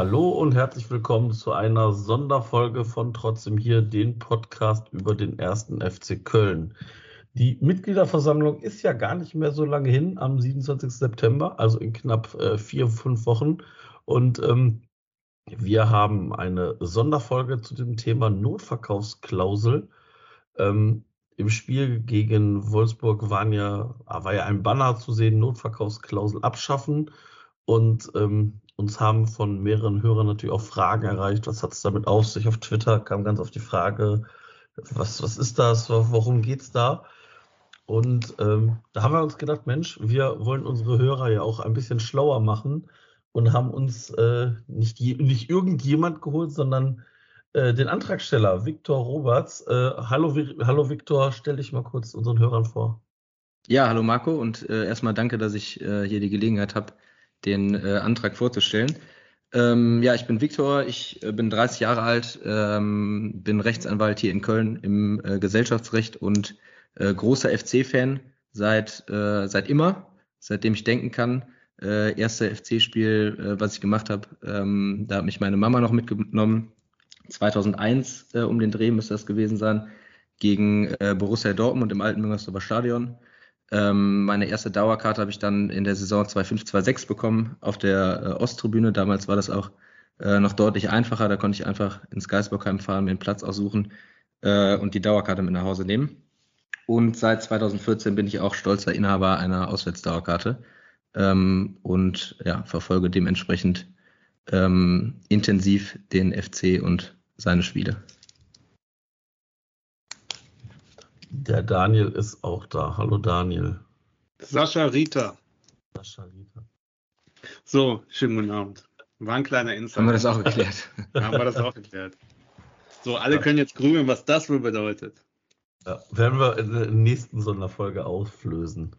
Hallo und herzlich willkommen zu einer Sonderfolge von Trotzdem hier, den Podcast über den ersten FC Köln. Die Mitgliederversammlung ist ja gar nicht mehr so lange hin, am 27. September, also in knapp äh, vier, fünf Wochen. Und ähm, wir haben eine Sonderfolge zu dem Thema Notverkaufsklausel. Ähm, Im Spiel gegen Wolfsburg waren ja, war ja ein Banner zu sehen, Notverkaufsklausel abschaffen. Und ähm, uns haben von mehreren Hörern natürlich auch Fragen erreicht. Was hat es damit auf sich? Auf Twitter kam ganz auf die Frage, was, was ist das? Worum geht's da? Und ähm, da haben wir uns gedacht, Mensch, wir wollen unsere Hörer ja auch ein bisschen schlauer machen und haben uns äh, nicht, nicht irgendjemand geholt, sondern äh, den Antragsteller, Viktor Roberts. Äh, hallo, hallo Viktor, stell dich mal kurz unseren Hörern vor. Ja, hallo Marco und äh, erstmal danke, dass ich äh, hier die Gelegenheit habe, den äh, Antrag vorzustellen. Ähm, ja, ich bin Viktor, ich äh, bin 30 Jahre alt, ähm, bin Rechtsanwalt hier in Köln im äh, Gesellschaftsrecht und äh, großer FC-Fan seit, äh, seit immer, seitdem ich denken kann. Äh, erste FC-Spiel, äh, was ich gemacht habe, ähm, da hat mich meine Mama noch mitgenommen. 2001 äh, um den Dreh müsste das gewesen sein, gegen äh, Borussia Dortmund im alten Müngersdorfer Stadion. Ähm, meine erste Dauerkarte habe ich dann in der Saison 2005-2006 bekommen auf der äh, Osttribüne. Damals war das auch äh, noch deutlich einfacher. Da konnte ich einfach ins Geisbockheim fahren, mir einen Platz aussuchen äh, und die Dauerkarte mit nach Hause nehmen. Und seit 2014 bin ich auch stolzer Inhaber einer Auswärtsdauerkarte ähm, und ja, verfolge dementsprechend ähm, intensiv den FC und seine Spiele. Der Daniel ist auch da. Hallo Daniel. Sascha Rita. Sascha Rita. So, schönen guten Abend. War ein kleiner Insight. Haben wir das auch geklärt? Haben wir das auch geklärt. So, alle können jetzt grübeln, was das wohl bedeutet. Ja, werden wir in der nächsten Sonderfolge auflösen.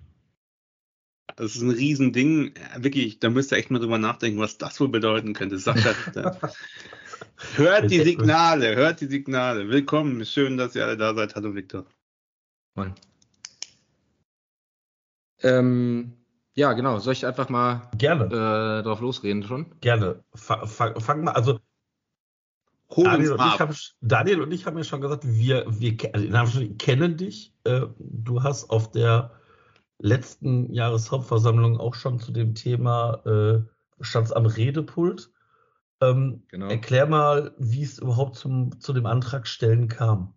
Das ist ein Riesending. Ja, Wirklich, da müsst ihr echt mal drüber nachdenken, was das wohl bedeuten könnte. Sascha Rita. hört die Signale, hört die Signale. Willkommen, schön, dass ihr alle da seid. Hallo Viktor. Moin. Ähm, ja, genau. Soll ich einfach mal Gerne, äh, drauf losreden schon? gerne. Fa fang, mal, also Daniel und, mal ich ab. haben, Daniel und ich haben ja schon gesagt, wir, wir also kennen dich. Äh, du hast auf der letzten Jahreshauptversammlung auch schon zu dem Thema äh, standst am Redepult. Ähm, Genau. Erklär mal, wie es überhaupt zum, zu dem Antragstellen kam.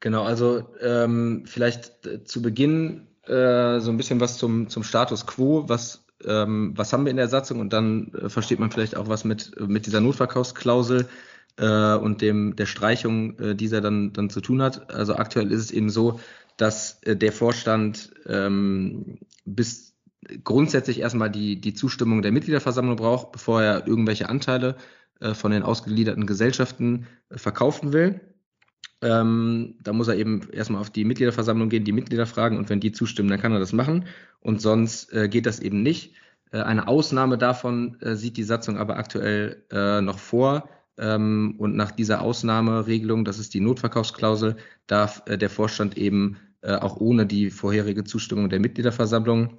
Genau, also ähm, vielleicht äh, zu Beginn äh, so ein bisschen was zum, zum Status quo, was, ähm, was haben wir in der Satzung und dann äh, versteht man vielleicht auch was mit, mit dieser Notverkaufsklausel äh, und dem der Streichung äh, dieser dann, dann zu tun hat. Also aktuell ist es eben so, dass äh, der Vorstand ähm, bis grundsätzlich erstmal die, die Zustimmung der Mitgliederversammlung braucht, bevor er irgendwelche Anteile äh, von den ausgegliederten Gesellschaften äh, verkaufen will. Ähm, da muss er eben erstmal auf die Mitgliederversammlung gehen, die Mitglieder fragen und wenn die zustimmen, dann kann er das machen. Und sonst äh, geht das eben nicht. Äh, eine Ausnahme davon äh, sieht die Satzung aber aktuell äh, noch vor. Ähm, und nach dieser Ausnahmeregelung, das ist die Notverkaufsklausel, darf äh, der Vorstand eben äh, auch ohne die vorherige Zustimmung der Mitgliederversammlung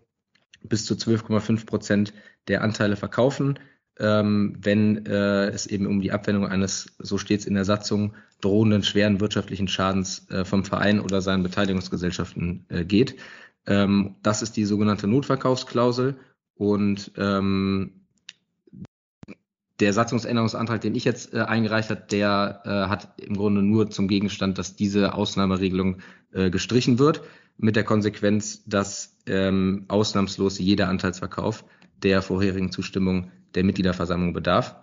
bis zu 12,5 Prozent der Anteile verkaufen ähm, wenn äh, es eben um die Abwendung eines, so steht es in der Satzung, drohenden schweren wirtschaftlichen Schadens äh, vom Verein oder seinen Beteiligungsgesellschaften äh, geht. Ähm, das ist die sogenannte Notverkaufsklausel und ähm, der Satzungsänderungsantrag, den ich jetzt äh, eingereicht habe, der äh, hat im Grunde nur zum Gegenstand, dass diese Ausnahmeregelung äh, gestrichen wird, mit der Konsequenz, dass ähm, ausnahmslos jeder Anteilsverkauf der vorherigen Zustimmung der Mitgliederversammlung bedarf.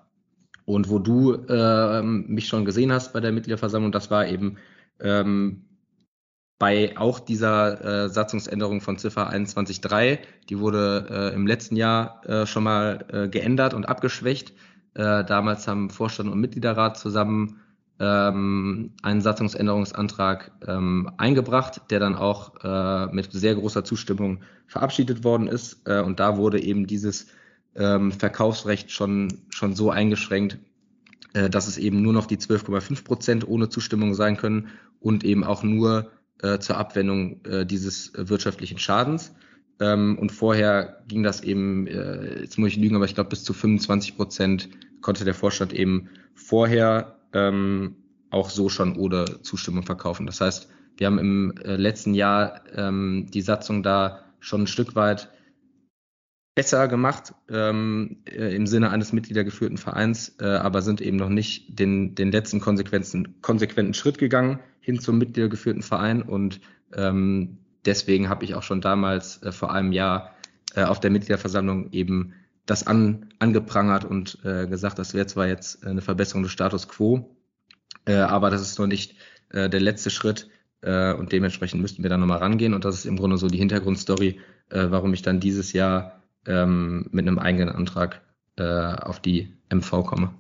Und wo du äh, mich schon gesehen hast bei der Mitgliederversammlung, das war eben ähm, bei auch dieser äh, Satzungsänderung von Ziffer 21.3, die wurde äh, im letzten Jahr äh, schon mal äh, geändert und abgeschwächt. Äh, damals haben Vorstand und Mitgliederrat zusammen ähm, einen Satzungsänderungsantrag ähm, eingebracht, der dann auch mit sehr großer Zustimmung verabschiedet worden ist. Und da wurde eben dieses ähm, Verkaufsrecht schon, schon so eingeschränkt, äh, dass es eben nur noch die 12,5 Prozent ohne Zustimmung sein können und eben auch nur äh, zur Abwendung äh, dieses wirtschaftlichen Schadens. Ähm, und vorher ging das eben, äh, jetzt muss ich lügen, aber ich glaube bis zu 25 Prozent konnte der Vorstand eben vorher ähm, auch so schon ohne Zustimmung verkaufen. Das heißt, wir haben im äh, letzten Jahr ähm, die Satzung da schon ein Stück weit besser gemacht ähm, äh, im Sinne eines mitgliedergeführten Vereins, äh, aber sind eben noch nicht den, den letzten konsequenten, konsequenten Schritt gegangen hin zum mitgliedergeführten Verein. Und ähm, deswegen habe ich auch schon damals äh, vor einem Jahr äh, auf der Mitgliederversammlung eben das an, angeprangert und äh, gesagt, das wäre zwar jetzt eine Verbesserung des Status quo, äh, aber das ist noch nicht äh, der letzte Schritt äh, und dementsprechend müssten wir da nochmal rangehen. Und das ist im Grunde so die Hintergrundstory, äh, warum ich dann dieses Jahr ähm, mit einem eigenen Antrag äh, auf die MV komme.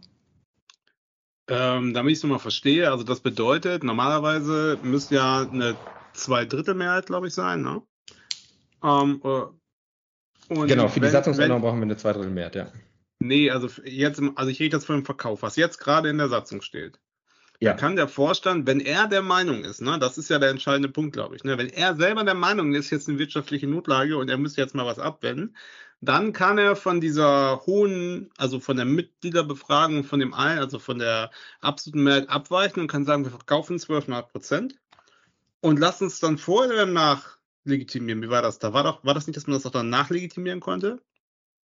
Ähm, damit ich es nochmal verstehe, also das bedeutet, normalerweise müsste ja eine Zweidrittelmehrheit, glaube ich, sein, ne? Ähm, äh, genau, für wenn, die Satzungsänderung brauchen wir eine Zweidrittelmehrheit, ja. Nee, also jetzt, also ich rede jetzt von dem Verkauf, was jetzt gerade in der Satzung steht. Ja. kann der Vorstand, wenn er der Meinung ist, ne, das ist ja der entscheidende Punkt, glaube ich, ne, wenn er selber der Meinung ist, jetzt eine wirtschaftliche Notlage und er müsste jetzt mal was abwenden, dann kann er von dieser hohen, also von der Mitgliederbefragung, von dem allen, also von der absoluten Mehrheit abweichen und kann sagen, wir verkaufen 12,5 Prozent und lassen es dann vorher oder danach legitimieren. Wie war das? Da war doch, war das nicht, dass man das auch danach legitimieren konnte?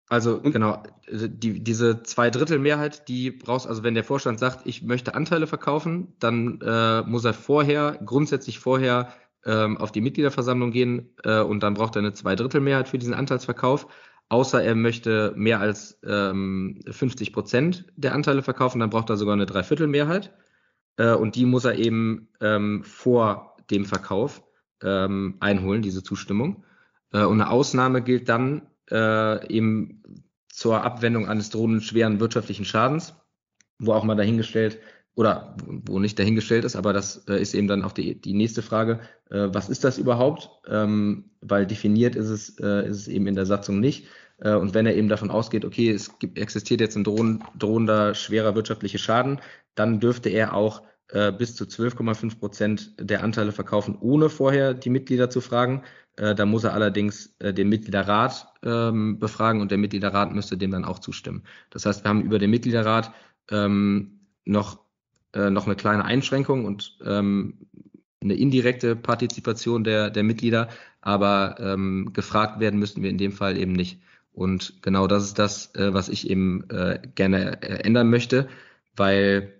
Also und? genau, die, diese Zweidrittelmehrheit, die brauchst, also wenn der Vorstand sagt, ich möchte Anteile verkaufen, dann äh, muss er vorher, grundsätzlich vorher ähm, auf die Mitgliederversammlung gehen äh, und dann braucht er eine Zweidrittelmehrheit für diesen Anteilsverkauf außer er möchte mehr als ähm, 50 Prozent der Anteile verkaufen, dann braucht er sogar eine Dreiviertelmehrheit. Äh, und die muss er eben ähm, vor dem Verkauf ähm, einholen, diese Zustimmung. Äh, und eine Ausnahme gilt dann äh, eben zur Abwendung eines drohenden schweren wirtschaftlichen Schadens, wo auch mal dahingestellt oder wo nicht dahingestellt ist, aber das äh, ist eben dann auch die, die nächste Frage, äh, was ist das überhaupt? Ähm, weil definiert ist es, äh, ist es eben in der Satzung nicht. Äh, und wenn er eben davon ausgeht, okay, es gibt, existiert jetzt ein drohen, drohender schwerer wirtschaftlicher Schaden, dann dürfte er auch äh, bis zu 12,5 Prozent der Anteile verkaufen, ohne vorher die Mitglieder zu fragen. Äh, da muss er allerdings den Mitgliederrat ähm, befragen und der Mitgliederrat müsste dem dann auch zustimmen. Das heißt, wir haben über den Mitgliederrat ähm, noch, äh, noch eine kleine Einschränkung und ähm, eine indirekte Partizipation der, der Mitglieder, aber ähm, gefragt werden müssten wir in dem Fall eben nicht. Und genau das ist das, äh, was ich eben äh, gerne äh, ändern möchte, weil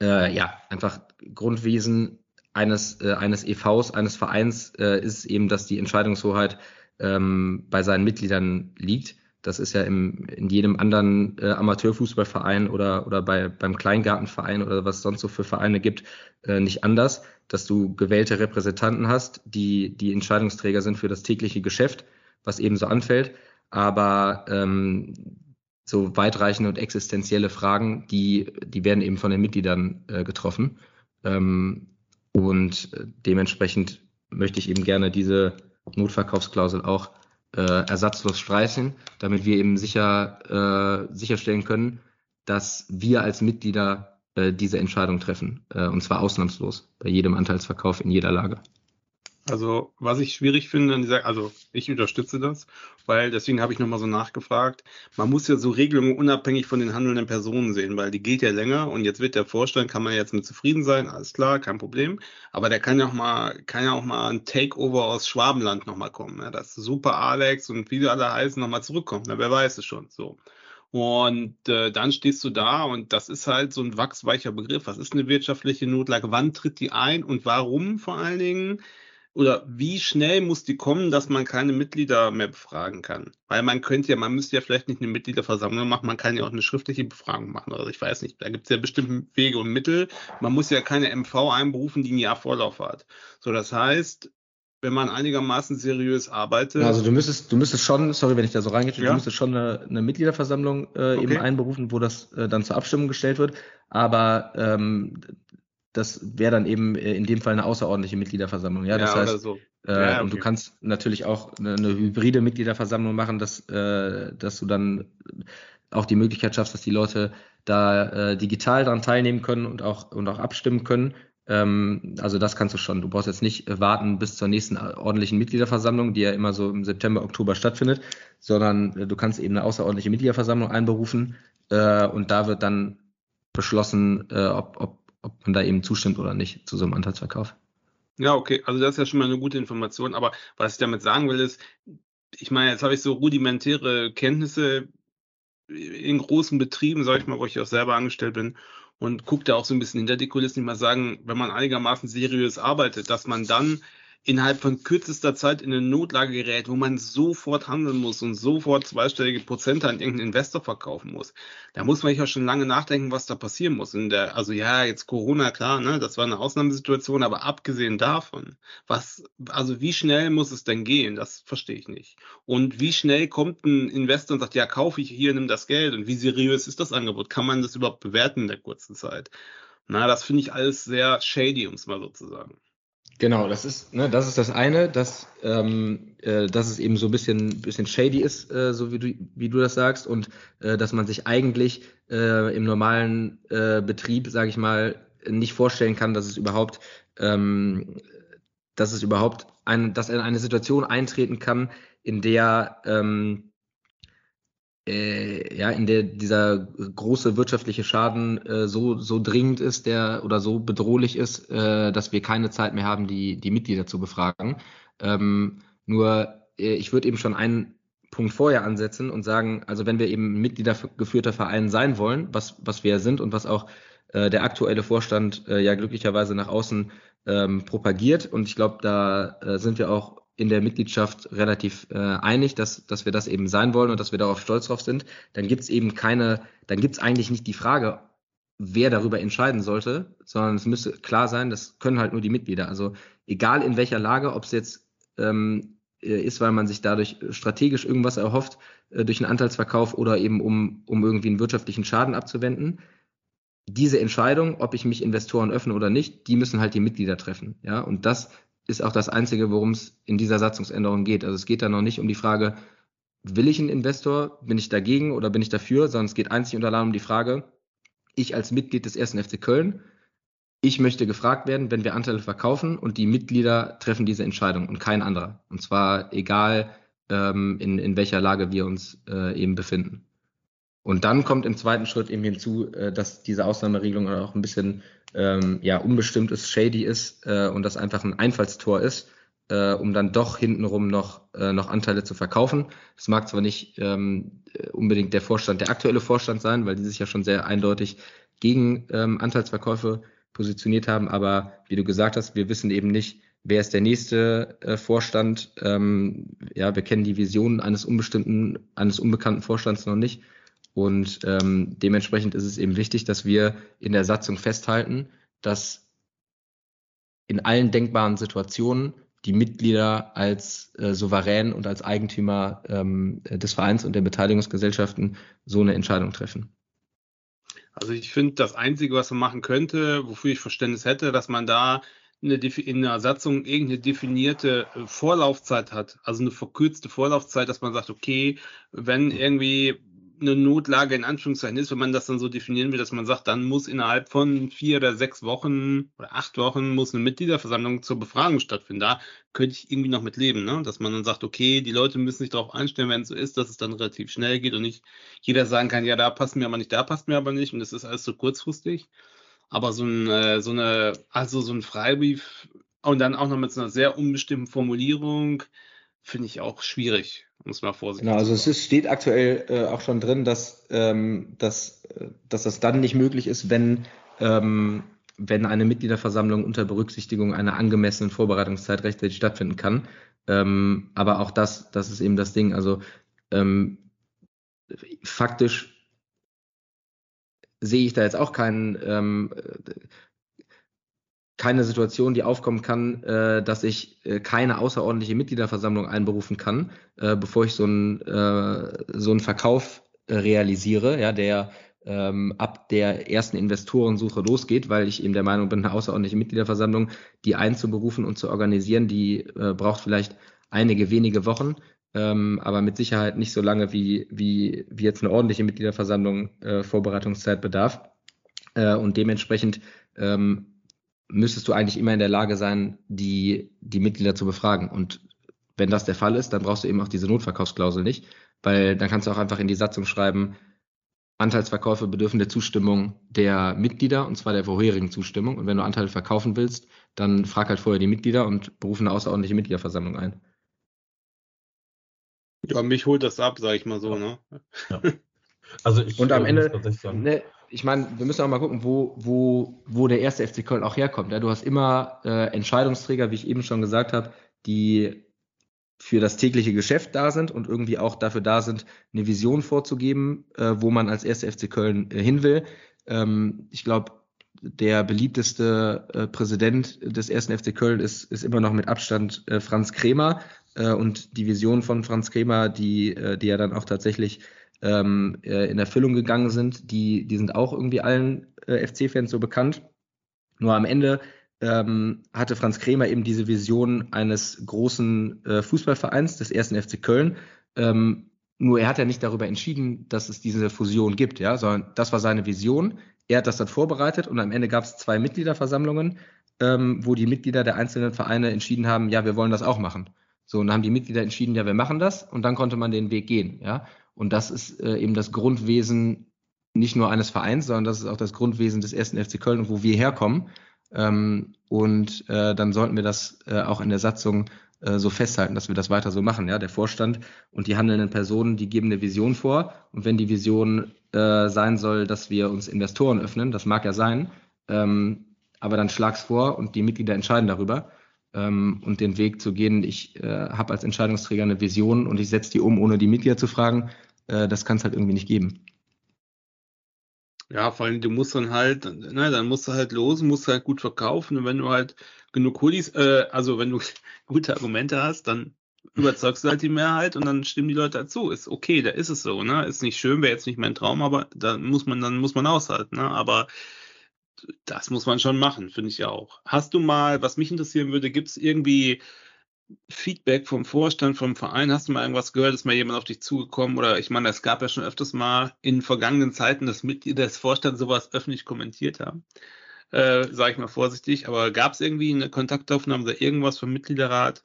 äh, ja einfach Grundwesen eines äh, eines EVs, eines Vereins äh, ist eben, dass die Entscheidungshoheit ähm, bei seinen Mitgliedern liegt. Das ist ja im, in jedem anderen äh, Amateurfußballverein oder, oder bei, beim Kleingartenverein oder was es sonst so für Vereine gibt, äh, nicht anders, dass du gewählte Repräsentanten hast, die die Entscheidungsträger sind für das tägliche Geschäft, was eben so anfällt aber ähm, so weitreichende und existenzielle Fragen, die, die werden eben von den Mitgliedern äh, getroffen. Ähm, und dementsprechend möchte ich eben gerne diese Notverkaufsklausel auch äh, ersatzlos streichen, damit wir eben sicher, äh, sicherstellen können, dass wir als Mitglieder äh, diese Entscheidung treffen. Äh, und zwar ausnahmslos bei jedem Anteilsverkauf in jeder Lage. Also, was ich schwierig finde an dieser, also ich unterstütze das, weil deswegen habe ich nochmal so nachgefragt. Man muss ja so Regelungen unabhängig von den handelnden Personen sehen, weil die gilt ja länger und jetzt wird der Vorstand, kann man jetzt mit zufrieden sein, alles klar, kein Problem. Aber der kann ja auch mal, kann ja auch mal ein Takeover aus Schwabenland nochmal kommen. Ja, dass Super Alex und wie die alle heißen nochmal zurückkommen. Na, wer weiß es schon. So. Und äh, dann stehst du da und das ist halt so ein wachsweicher Begriff. Was ist eine wirtschaftliche Notlage? Wann tritt die ein und warum vor allen Dingen? Oder wie schnell muss die kommen, dass man keine Mitglieder mehr befragen kann? Weil man könnte ja, man müsste ja vielleicht nicht eine Mitgliederversammlung machen, man kann ja auch eine schriftliche Befragung machen. Also ich weiß nicht, da gibt es ja bestimmte Wege und Mittel. Man muss ja keine MV einberufen, die ein Jahr Vorlauf hat. So, das heißt, wenn man einigermaßen seriös arbeitet. Also du müsstest, du müsstest schon, sorry, wenn ich da so reingehe, ja. du müsstest schon eine, eine Mitgliederversammlung äh, okay. eben einberufen, wo das äh, dann zur Abstimmung gestellt wird. Aber ähm, das wäre dann eben äh, in dem Fall eine außerordentliche Mitgliederversammlung. Ja, das ja, heißt, so. äh, ja, okay. und du kannst natürlich auch eine, eine hybride Mitgliederversammlung machen, dass, äh, dass du dann auch die Möglichkeit schaffst, dass die Leute da äh, digital daran teilnehmen können und auch, und auch abstimmen können. Ähm, also das kannst du schon. Du brauchst jetzt nicht äh, warten bis zur nächsten äh, ordentlichen Mitgliederversammlung, die ja immer so im September, Oktober stattfindet, sondern äh, du kannst eben eine außerordentliche Mitgliederversammlung einberufen äh, und da wird dann beschlossen, äh, ob, ob, ob man da eben zustimmt oder nicht zu so einem Anteilsverkauf. Ja, okay, also das ist ja schon mal eine gute Information, aber was ich damit sagen will, ist, ich meine, jetzt habe ich so rudimentäre Kenntnisse in großen Betrieben, sage ich mal, wo ich auch selber angestellt bin und guckt da auch so ein bisschen hinter die Kulissen, nicht mal sagen, wenn man einigermaßen seriös arbeitet, dass man dann innerhalb von kürzester Zeit in eine Notlage gerät, wo man sofort handeln muss und sofort zweistellige Prozente an irgendeinen Investor verkaufen muss. Da muss man ja schon lange nachdenken, was da passieren muss. In der, also ja, jetzt Corona, klar, ne, das war eine Ausnahmesituation, aber abgesehen davon, was, also wie schnell muss es denn gehen? Das verstehe ich nicht. Und wie schnell kommt ein Investor und sagt, ja, kaufe ich hier, nimm das Geld und wie seriös ist das Angebot? Kann man das überhaupt bewerten in der kurzen Zeit? Na, das finde ich alles sehr shady, um es mal so zu sagen. Genau, das ist, ne, das ist das eine, dass, ähm, äh, dass es eben so ein bisschen, bisschen shady ist, äh, so wie du, wie du das sagst, und äh, dass man sich eigentlich äh, im normalen äh, Betrieb, sage ich mal, nicht vorstellen kann, dass es überhaupt, ähm, dass es überhaupt ein, dass eine Situation eintreten kann, in der ähm, äh, ja, in der dieser große wirtschaftliche Schaden äh, so, so dringend ist, der oder so bedrohlich ist, äh, dass wir keine Zeit mehr haben, die, die Mitglieder zu befragen. Ähm, nur äh, ich würde eben schon einen Punkt vorher ansetzen und sagen, also wenn wir eben Mitgliedergeführter Verein sein wollen, was, was wir sind und was auch äh, der aktuelle Vorstand äh, ja glücklicherweise nach außen ähm, propagiert. Und ich glaube, da sind wir auch in der Mitgliedschaft relativ äh, einig, dass, dass wir das eben sein wollen und dass wir darauf stolz drauf sind, dann gibt es eben keine, dann gibt es eigentlich nicht die Frage, wer darüber entscheiden sollte, sondern es müsste klar sein, das können halt nur die Mitglieder. Also egal in welcher Lage, ob es jetzt ähm, äh, ist, weil man sich dadurch strategisch irgendwas erhofft, äh, durch einen Anteilsverkauf oder eben um, um irgendwie einen wirtschaftlichen Schaden abzuwenden. Diese Entscheidung, ob ich mich Investoren öffne oder nicht, die müssen halt die Mitglieder treffen. Ja, und das ist auch das Einzige, worum es in dieser Satzungsänderung geht. Also es geht da noch nicht um die Frage, will ich einen Investor, bin ich dagegen oder bin ich dafür, sondern es geht einzig und allein um die Frage, ich als Mitglied des ersten FC Köln, ich möchte gefragt werden, wenn wir Anteile verkaufen und die Mitglieder treffen diese Entscheidung und kein anderer. Und zwar egal, ähm, in, in welcher Lage wir uns äh, eben befinden. Und dann kommt im zweiten Schritt eben hinzu, äh, dass diese Ausnahmeregelung auch ein bisschen ähm, ja, unbestimmt ist, shady ist äh, und das einfach ein Einfallstor ist, äh, um dann doch hintenrum noch, äh, noch Anteile zu verkaufen. Das mag zwar nicht ähm, unbedingt der Vorstand, der aktuelle Vorstand sein, weil die sich ja schon sehr eindeutig gegen ähm, Anteilsverkäufe positioniert haben, aber wie du gesagt hast, wir wissen eben nicht, wer ist der nächste äh, Vorstand. Ähm, ja, wir kennen die Visionen eines unbestimmten, eines unbekannten Vorstands noch nicht. Und ähm, dementsprechend ist es eben wichtig, dass wir in der Satzung festhalten, dass in allen denkbaren Situationen die Mitglieder als äh, Souverän und als Eigentümer ähm, des Vereins und der Beteiligungsgesellschaften so eine Entscheidung treffen. Also ich finde, das Einzige, was man machen könnte, wofür ich Verständnis hätte, dass man da eine, in der Satzung irgendeine definierte äh, Vorlaufzeit hat, also eine verkürzte Vorlaufzeit, dass man sagt, okay, wenn irgendwie eine Notlage in Anführungszeichen ist, wenn man das dann so definieren will, dass man sagt, dann muss innerhalb von vier oder sechs Wochen oder acht Wochen muss eine Mitgliederversammlung zur Befragung stattfinden. Da könnte ich irgendwie noch mit leben, ne? dass man dann sagt, okay, die Leute müssen sich darauf einstellen, wenn es so ist, dass es dann relativ schnell geht und nicht jeder sagen kann, ja, da passt mir aber nicht, da passt mir aber nicht und das ist alles so kurzfristig. Aber so, ein, äh, so eine, also so ein Freibrief und dann auch noch mit so einer sehr unbestimmten Formulierung, finde ich auch schwierig, um es mal vorsichtig Genau, also es ist, steht aktuell äh, auch schon drin, dass, ähm, dass, äh, dass das dann nicht möglich ist, wenn, ähm, wenn eine Mitgliederversammlung unter Berücksichtigung einer angemessenen Vorbereitungszeit rechtzeitig stattfinden kann. Ähm, aber auch das, das ist eben das Ding. Also ähm, faktisch sehe ich da jetzt auch keinen, ähm, keine Situation, die aufkommen kann, äh, dass ich äh, keine außerordentliche Mitgliederversammlung einberufen kann, äh, bevor ich so einen äh, so einen Verkauf äh, realisiere, ja, der ähm, ab der ersten Investorensuche losgeht, weil ich eben der Meinung bin, eine außerordentliche Mitgliederversammlung, die einzuberufen und zu organisieren, die äh, braucht vielleicht einige wenige Wochen, ähm, aber mit Sicherheit nicht so lange wie, wie, wie jetzt eine ordentliche Mitgliederversammlung äh, Vorbereitungszeit bedarf. Äh, und dementsprechend ähm, müsstest du eigentlich immer in der Lage sein, die, die Mitglieder zu befragen. Und wenn das der Fall ist, dann brauchst du eben auch diese Notverkaufsklausel nicht, weil dann kannst du auch einfach in die Satzung schreiben, Anteilsverkäufe bedürfen der Zustimmung der Mitglieder, und zwar der vorherigen Zustimmung. Und wenn du Anteile verkaufen willst, dann frag halt vorher die Mitglieder und berufe eine außerordentliche Mitgliederversammlung ein. Ja, mich holt das ab, sag ich mal so, ne? Ja. Also ich, und am äh, Ende, ne, ich meine, wir müssen auch mal gucken, wo, wo, wo der erste FC Köln auch herkommt. Ja? Du hast immer äh, Entscheidungsträger, wie ich eben schon gesagt habe, die für das tägliche Geschäft da sind und irgendwie auch dafür da sind, eine Vision vorzugeben, äh, wo man als erste FC Köln äh, hin will. Ähm, ich glaube, der beliebteste äh, Präsident des ersten FC Köln ist, ist immer noch mit Abstand äh, Franz Kremer. Äh, und die Vision von Franz Kremer, die, äh, die ja dann auch tatsächlich ähm, äh, in Erfüllung gegangen sind, die, die sind auch irgendwie allen äh, FC-Fans so bekannt. Nur am Ende ähm, hatte Franz Kremer eben diese Vision eines großen äh, Fußballvereins, des ersten FC Köln. Ähm, nur er hat ja nicht darüber entschieden, dass es diese Fusion gibt, ja, sondern das war seine Vision. Er hat das dann vorbereitet und am Ende gab es zwei Mitgliederversammlungen, ähm, wo die Mitglieder der einzelnen Vereine entschieden haben, ja, wir wollen das auch machen. So, und dann haben die Mitglieder entschieden, ja, wir machen das und dann konnte man den Weg gehen, ja. Und das ist äh, eben das Grundwesen nicht nur eines Vereins, sondern das ist auch das Grundwesen des ersten FC Köln und wo wir herkommen. Ähm, und äh, dann sollten wir das äh, auch in der Satzung äh, so festhalten, dass wir das weiter so machen. Ja, der Vorstand und die handelnden Personen, die geben eine Vision vor. Und wenn die Vision äh, sein soll, dass wir uns Investoren öffnen, das mag ja sein, ähm, aber dann schlag's vor und die Mitglieder entscheiden darüber. Ähm, und den Weg zu gehen, ich äh, habe als Entscheidungsträger eine Vision und ich setze die um, ohne die Mitglieder zu fragen, äh, das kann es halt irgendwie nicht geben. Ja, vor allem, du musst dann halt, na, dann musst du halt los, musst halt gut verkaufen und wenn du halt genug Hoodies, äh, also wenn du gute Argumente hast, dann überzeugst du halt die Mehrheit und dann stimmen die Leute dazu. Ist okay, da ist es so, ne? Ist nicht schön, wäre jetzt nicht mein Traum, aber da muss man, dann muss man aushalten, ne? Aber das muss man schon machen, finde ich auch. Hast du mal, was mich interessieren würde, gibt es irgendwie Feedback vom Vorstand, vom Verein? Hast du mal irgendwas gehört? Ist mal jemand auf dich zugekommen? Oder ich meine, es gab ja schon öfters mal in vergangenen Zeiten, dass Mitglieder des Vorstands sowas öffentlich kommentiert haben. Äh, Sage ich mal vorsichtig. Aber gab es irgendwie eine Kontaktaufnahme oder irgendwas vom Mitgliederrat?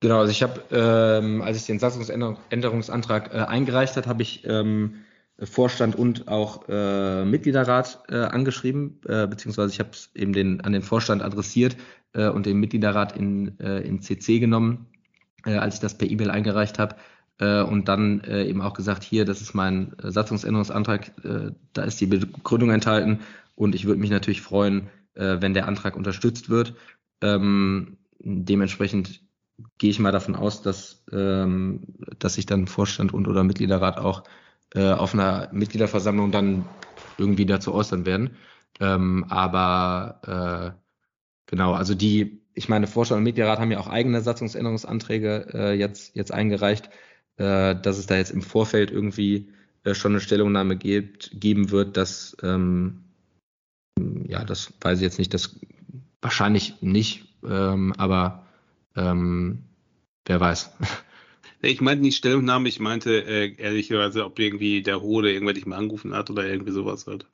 Genau, also ich habe, ähm, als ich den Satzungsänderungsantrag äh, eingereicht hat, habe ich ähm, Vorstand und auch äh, Mitgliederrat äh, angeschrieben, äh, beziehungsweise ich habe es eben den, an den Vorstand adressiert äh, und den Mitgliederrat in, äh, in CC genommen, äh, als ich das per E-Mail eingereicht habe. Äh, und dann äh, eben auch gesagt, hier, das ist mein Satzungsänderungsantrag, äh, da ist die Begründung enthalten und ich würde mich natürlich freuen, äh, wenn der Antrag unterstützt wird. Ähm, dementsprechend gehe ich mal davon aus, dass, ähm, dass sich dann Vorstand und oder Mitgliederrat auch äh, auf einer Mitgliederversammlung dann irgendwie dazu äußern werden. Ähm, aber äh, genau, also die, ich meine, Vorstand und Mitgliederrat haben ja auch eigene Satzungsänderungsanträge äh, jetzt, jetzt eingereicht, äh, dass es da jetzt im Vorfeld irgendwie äh, schon eine Stellungnahme gibt, geben wird, dass ähm, ja, das weiß ich jetzt nicht, das wahrscheinlich nicht, ähm, aber ähm, wer weiß. Ich meinte nicht Stellungnahme, ich meinte äh, ehrlicherweise, ob irgendwie der Hode irgendwer dich mal angerufen hat oder irgendwie sowas halt.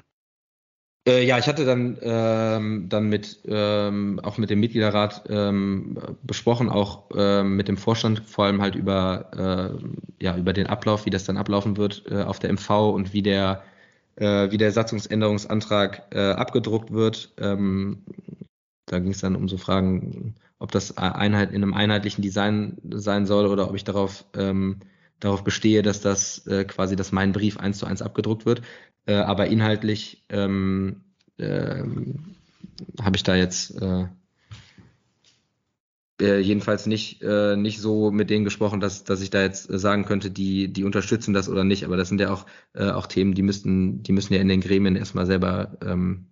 Äh, ja, ich hatte dann, ähm, dann mit ähm, auch mit dem Mitgliederrat ähm, besprochen, auch ähm, mit dem Vorstand, vor allem halt über, äh, ja, über den Ablauf, wie das dann ablaufen wird äh, auf der MV und wie der, äh, wie der Satzungsänderungsantrag äh, abgedruckt wird. Ähm, da ging es dann um so Fragen, ob das Einheit in einem einheitlichen Design sein soll oder ob ich darauf, ähm, darauf bestehe, dass das äh, quasi, dass mein Brief eins zu eins abgedruckt wird. Äh, aber inhaltlich ähm, ähm, habe ich da jetzt äh, äh, jedenfalls nicht, äh, nicht so mit denen gesprochen, dass, dass ich da jetzt sagen könnte, die, die unterstützen das oder nicht. Aber das sind ja auch, äh, auch Themen, die müssten, die müssen ja in den Gremien erstmal selber ähm,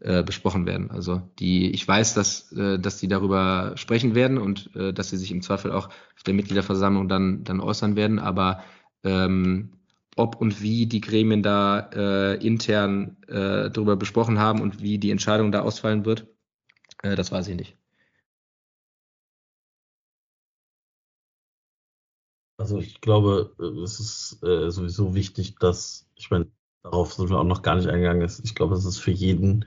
äh, besprochen werden. Also die, ich weiß, dass, äh, dass die darüber sprechen werden und äh, dass sie sich im Zweifel auch auf der Mitgliederversammlung dann, dann äußern werden, aber ähm, ob und wie die Gremien da äh, intern äh, darüber besprochen haben und wie die Entscheidung da ausfallen wird, äh, das weiß ich nicht. Also ich glaube, es ist äh, sowieso wichtig, dass, ich meine, darauf sind wir auch noch gar nicht eingegangen, ist, ich glaube, es ist für jeden,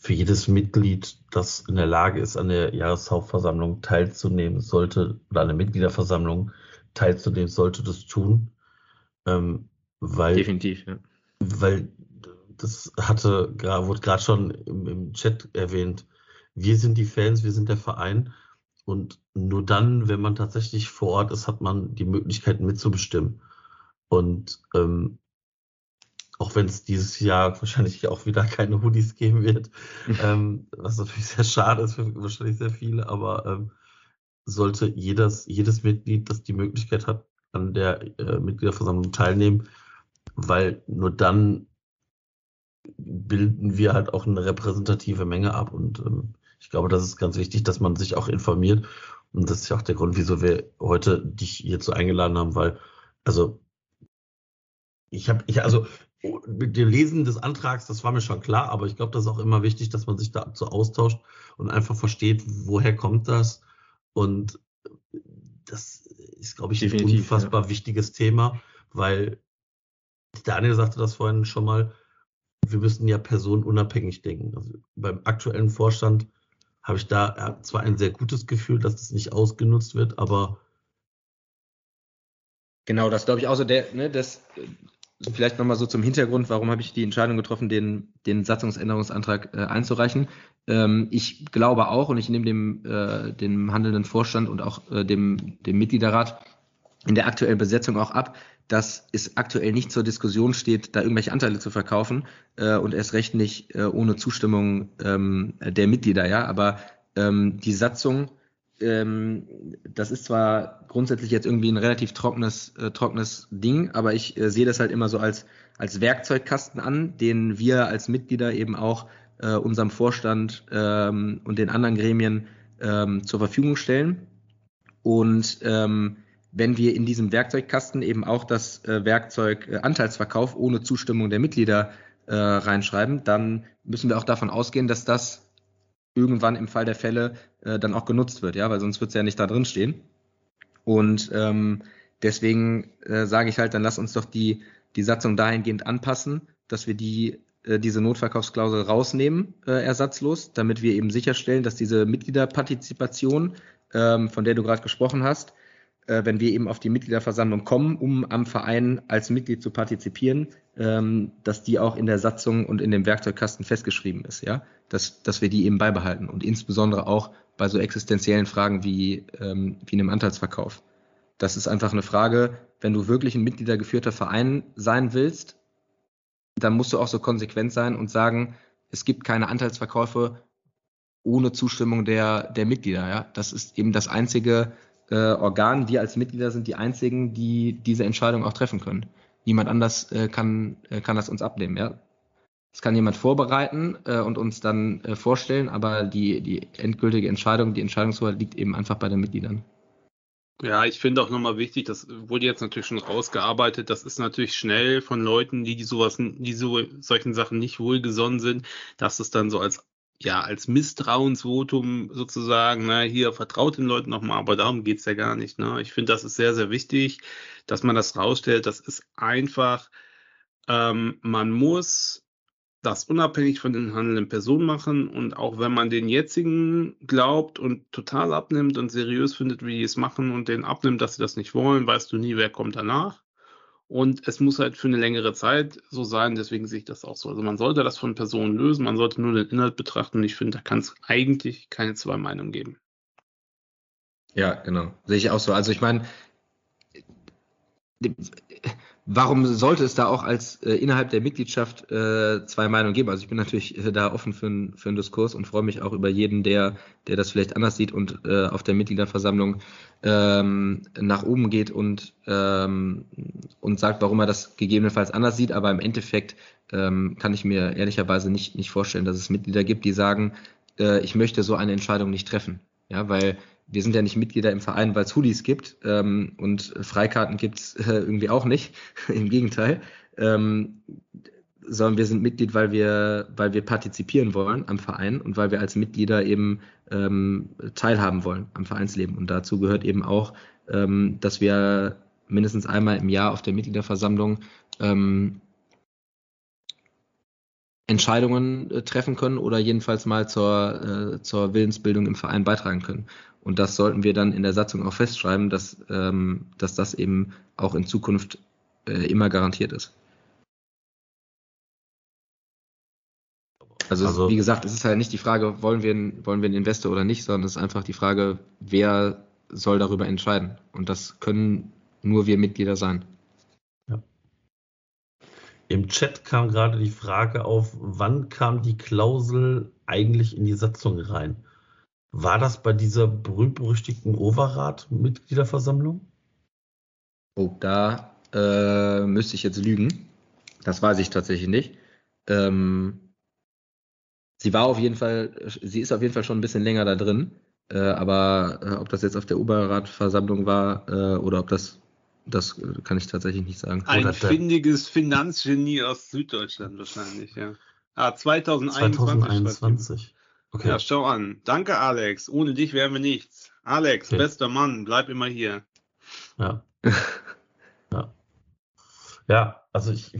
für jedes Mitglied, das in der Lage ist, an der Jahreshauptversammlung teilzunehmen, sollte, oder an der Mitgliederversammlung teilzunehmen, sollte das tun. Ähm, weil, Definitiv, ja. Weil das hatte, wurde gerade schon im, im Chat erwähnt, wir sind die Fans, wir sind der Verein und nur dann, wenn man tatsächlich vor Ort ist, hat man die Möglichkeit mitzubestimmen. Und ähm, auch wenn es dieses Jahr wahrscheinlich auch wieder keine Hoodies geben wird, ähm, was natürlich sehr schade ist für wahrscheinlich sehr viele, aber ähm, sollte jedes, jedes Mitglied, das die Möglichkeit hat, an der äh, Mitgliederversammlung teilnehmen, weil nur dann bilden wir halt auch eine repräsentative Menge ab und ähm, ich glaube, das ist ganz wichtig, dass man sich auch informiert. Und das ist ja auch der Grund, wieso wir heute dich hierzu eingeladen haben, weil, also, ich habe, ich, also, mit dem Lesen des Antrags, das war mir schon klar, aber ich glaube, das ist auch immer wichtig, dass man sich dazu austauscht und einfach versteht, woher kommt das. Und das ist, glaube ich, Definitiv, ein unfassbar ja. wichtiges Thema, weil Daniel sagte das vorhin schon mal, wir müssen ja personenunabhängig denken. Also beim aktuellen Vorstand habe ich da zwar ein sehr gutes Gefühl, dass das nicht ausgenutzt wird, aber Genau, das glaube ich auch so. Der, ne, das vielleicht nochmal so zum Hintergrund, warum habe ich die Entscheidung getroffen, den, den Satzungsänderungsantrag äh, einzureichen. Ähm, ich glaube auch, und ich nehme dem, äh, dem handelnden Vorstand und auch äh, dem, dem Mitgliederrat in der aktuellen Besetzung auch ab, dass es aktuell nicht zur Diskussion steht, da irgendwelche Anteile zu verkaufen äh, und erst recht nicht äh, ohne Zustimmung ähm, der Mitglieder, ja. Aber ähm, die Satzung, ähm, das ist zwar grundsätzlich jetzt irgendwie ein relativ trockenes, äh, trockenes Ding, aber ich äh, sehe das halt immer so als, als Werkzeugkasten an, den wir als Mitglieder eben auch äh, unserem Vorstand ähm, und den anderen Gremien ähm, zur Verfügung stellen. Und ähm, wenn wir in diesem Werkzeugkasten eben auch das äh, Werkzeug äh, Anteilsverkauf ohne Zustimmung der Mitglieder äh, reinschreiben, dann müssen wir auch davon ausgehen, dass das irgendwann im Fall der Fälle äh, dann auch genutzt wird, ja, weil sonst wird es ja nicht da drin stehen. Und ähm, deswegen äh, sage ich halt, dann lass uns doch die, die Satzung dahingehend anpassen, dass wir die äh, diese Notverkaufsklausel rausnehmen, äh, ersatzlos, damit wir eben sicherstellen, dass diese Mitgliederpartizipation, ähm, von der du gerade gesprochen hast, äh, wenn wir eben auf die Mitgliederversammlung kommen, um am Verein als Mitglied zu partizipieren, ähm, dass die auch in der Satzung und in dem Werkzeugkasten festgeschrieben ist, ja, dass, dass wir die eben beibehalten und insbesondere auch bei so existenziellen Fragen wie, ähm, wie einem Anteilsverkauf. Das ist einfach eine Frage, wenn du wirklich ein mitgliedergeführter Verein sein willst, dann musst du auch so konsequent sein und sagen, es gibt keine Anteilsverkäufe ohne Zustimmung der, der Mitglieder. Ja? Das ist eben das einzige äh, Organ. Wir als Mitglieder sind die einzigen, die diese Entscheidung auch treffen können. Niemand anders äh, kann, äh, kann das uns abnehmen. Ja? Das kann jemand vorbereiten äh, und uns dann äh, vorstellen, aber die, die endgültige Entscheidung, die Entscheidungshoheit liegt eben einfach bei den Mitgliedern. Ja, ich finde auch nochmal wichtig, das wurde jetzt natürlich schon rausgearbeitet, das ist natürlich schnell von Leuten, die, sowas, die so solchen Sachen nicht wohlgesonnen sind, dass es dann so als ja, als Misstrauensvotum sozusagen, ne, hier vertraut den Leuten nochmal, aber darum geht's ja gar nicht. Ne? Ich finde, das ist sehr, sehr wichtig, dass man das rausstellt. Das ist einfach, ähm, man muss das unabhängig von den handelnden Personen machen und auch wenn man den jetzigen glaubt und total abnimmt und seriös findet, wie die es machen und den abnimmt, dass sie das nicht wollen, weißt du nie, wer kommt danach. Und es muss halt für eine längere Zeit so sein, deswegen sehe ich das auch so. Also man sollte das von Personen lösen, man sollte nur den Inhalt betrachten und ich finde, da kann es eigentlich keine zwei Meinungen geben. Ja, genau. Sehe ich auch so. Also ich meine, warum sollte es da auch als äh, innerhalb der Mitgliedschaft äh, zwei Meinungen geben? Also ich bin natürlich äh, da offen für, ein, für einen Diskurs und freue mich auch über jeden, der, der das vielleicht anders sieht und äh, auf der Mitgliederversammlung ähm, nach oben geht und, ähm, und sagt, warum er das gegebenenfalls anders sieht. Aber im Endeffekt ähm, kann ich mir ehrlicherweise nicht, nicht vorstellen, dass es Mitglieder gibt, die sagen, äh, ich möchte so eine Entscheidung nicht treffen. Ja, weil wir sind ja nicht Mitglieder im Verein, weil es Hoodies gibt ähm, und Freikarten gibt's äh, irgendwie auch nicht. Im Gegenteil. Ähm, sondern wir sind Mitglied, weil wir, weil wir partizipieren wollen am Verein und weil wir als Mitglieder eben ähm, teilhaben wollen am Vereinsleben. Und dazu gehört eben auch, ähm, dass wir mindestens einmal im Jahr auf der Mitgliederversammlung ähm, Entscheidungen äh, treffen können oder jedenfalls mal zur, äh, zur Willensbildung im Verein beitragen können. Und das sollten wir dann in der Satzung auch festschreiben, dass, ähm, dass das eben auch in Zukunft äh, immer garantiert ist. Also, also, wie gesagt, es ist halt nicht die Frage, wollen wir, wollen wir einen Investor oder nicht, sondern es ist einfach die Frage, wer soll darüber entscheiden. Und das können nur wir Mitglieder sein. Ja. Im Chat kam gerade die Frage auf, wann kam die Klausel eigentlich in die Satzung rein? War das bei dieser berühmt-berüchtigten Overrat-Mitgliederversammlung? Oh, da äh, müsste ich jetzt lügen. Das weiß ich tatsächlich nicht. Ähm, sie war auf jeden Fall, sie ist auf jeden Fall schon ein bisschen länger da drin. Äh, aber äh, ob das jetzt auf der Oberratversammlung war äh, oder ob das, das kann ich tatsächlich nicht sagen. Ein oder findiges Finanzgenie aus Süddeutschland wahrscheinlich, ja. Ah, 2021. 2021. Okay. Ja, schau an. Danke, Alex. Ohne dich wären wir nichts. Alex, okay. bester Mann, bleib immer hier. Ja. ja. Ja, also ich,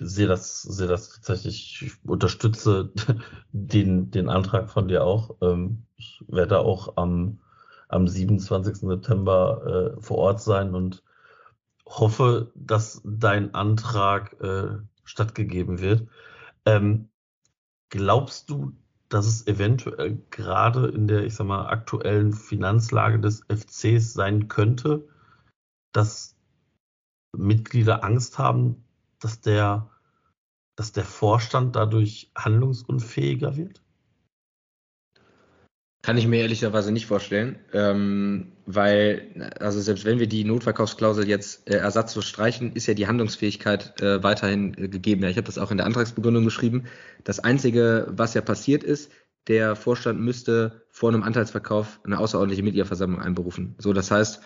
sehe das, sehe das tatsächlich, ich unterstütze den, den Antrag von dir auch. Ähm, ich werde auch am, am 27. September äh, vor Ort sein und hoffe, dass dein Antrag äh, stattgegeben wird. Ähm, glaubst du, dass es eventuell gerade in der, ich sag mal, aktuellen Finanzlage des FCs sein könnte, dass Mitglieder Angst haben, dass der, dass der Vorstand dadurch handlungsunfähiger wird? Kann ich mir ehrlicherweise nicht vorstellen, ähm, weil, also selbst wenn wir die Notverkaufsklausel jetzt äh, ersatzlos streichen, ist ja die Handlungsfähigkeit äh, weiterhin äh, gegeben. Ja, ich habe das auch in der Antragsbegründung geschrieben. Das Einzige, was ja passiert ist, der Vorstand müsste vor einem Anteilsverkauf eine außerordentliche Mitgliederversammlung einberufen. So, das heißt,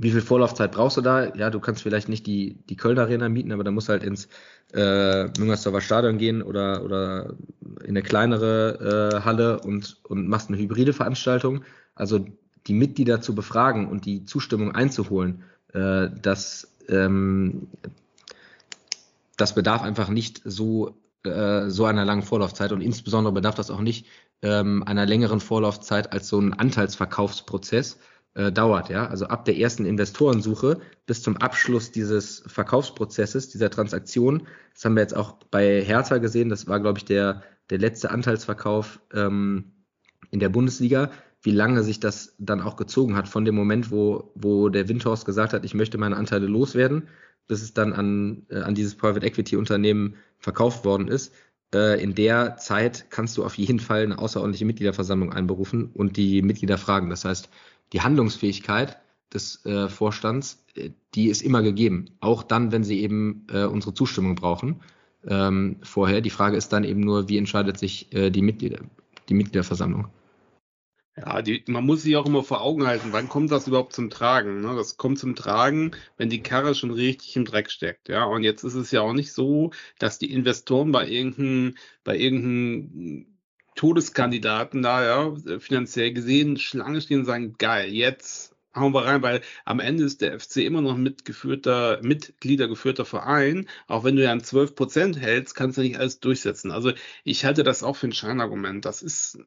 wie viel Vorlaufzeit brauchst du da? Ja, du kannst vielleicht nicht die, die Kölner Arena mieten, aber da musst du halt ins äh, Müngersdorfer Stadion gehen oder, oder in eine kleinere äh, Halle und, und machst eine hybride Veranstaltung. Also die Mitglieder zu befragen und die Zustimmung einzuholen, äh, das, ähm, das bedarf einfach nicht so, äh, so einer langen Vorlaufzeit und insbesondere bedarf das auch nicht ähm, einer längeren Vorlaufzeit als so ein Anteilsverkaufsprozess äh, dauert. Ja? Also ab der ersten Investorensuche bis zum Abschluss dieses Verkaufsprozesses, dieser Transaktion. Das haben wir jetzt auch bei Hertha gesehen. Das war, glaube ich, der, der letzte Anteilsverkauf ähm, in der Bundesliga. Wie lange sich das dann auch gezogen hat von dem Moment, wo, wo der Windhorst gesagt hat, ich möchte meine Anteile loswerden, bis es dann an, äh, an dieses Private Equity Unternehmen verkauft worden ist. Äh, in der Zeit kannst du auf jeden Fall eine außerordentliche Mitgliederversammlung einberufen und die Mitglieder fragen. Das heißt, die Handlungsfähigkeit des äh, Vorstands, äh, die ist immer gegeben. Auch dann, wenn sie eben äh, unsere Zustimmung brauchen ähm, vorher. Die Frage ist dann eben nur, wie entscheidet sich äh, die Mitglieder, die Mitgliederversammlung. Ja, die, man muss sich auch immer vor Augen halten, wann kommt das überhaupt zum Tragen? Ne? Das kommt zum Tragen, wenn die Karre schon richtig im Dreck steckt. Ja, und jetzt ist es ja auch nicht so, dass die Investoren bei irgendeinem, bei irgendeinem Todeskandidaten da, ja, finanziell gesehen, Schlange stehen und sagen, geil, jetzt hauen wir rein, weil am Ende ist der FC immer noch mitgeführter, Mitgliedergeführter Verein. Auch wenn du ja an 12 Prozent hältst, kannst du nicht alles durchsetzen. Also ich halte das auch für ein Scheinargument. Das ist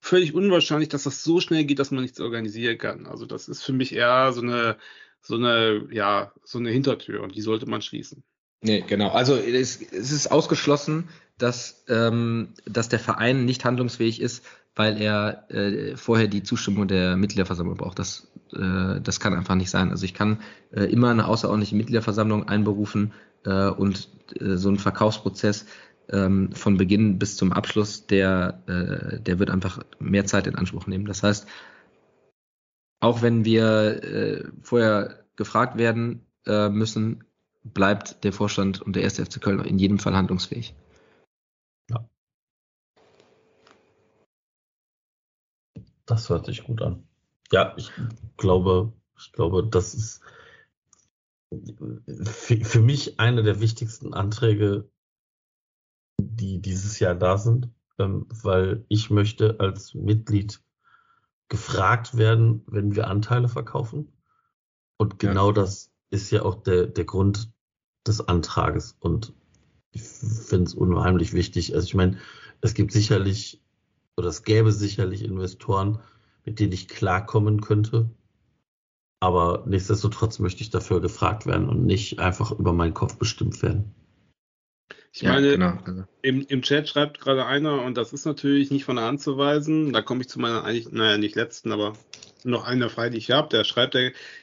völlig unwahrscheinlich, dass das so schnell geht, dass man nichts organisieren kann. Also das ist für mich eher so eine, so eine, ja, so eine Hintertür und die sollte man schließen. Nee, genau. Also es, es ist ausgeschlossen, dass, ähm, dass der Verein nicht handlungsfähig ist, weil er äh, vorher die Zustimmung der Mitgliederversammlung braucht. Das, äh, das kann einfach nicht sein. Also ich kann äh, immer eine außerordentliche Mitgliederversammlung einberufen äh, und äh, so ein Verkaufsprozess ähm, von Beginn bis zum Abschluss, der, äh, der wird einfach mehr Zeit in Anspruch nehmen. Das heißt, auch wenn wir äh, vorher gefragt werden äh, müssen, bleibt der Vorstand und der erste FC Köln in jedem Fall handlungsfähig. Ja. Das hört sich gut an. Ja, ich glaube, ich glaube, das ist für, für mich eine der wichtigsten Anträge, die dieses Jahr da sind, ähm, weil ich möchte als Mitglied gefragt werden, wenn wir Anteile verkaufen. Und genau ja. das ist ja auch der, der Grund des Antrages. Und ich finde es unheimlich wichtig. Also ich meine, es gibt sicherlich oder es gäbe sicherlich Investoren, mit denen ich klarkommen könnte. Aber nichtsdestotrotz möchte ich dafür gefragt werden und nicht einfach über meinen Kopf bestimmt werden. Ich ja, meine, genau. Also im, im Chat schreibt gerade einer, und das ist natürlich nicht von der Hand zu weisen, da komme ich zu meiner eigentlich, naja, nicht letzten, aber noch einer frei, die ich habe, der schreibt,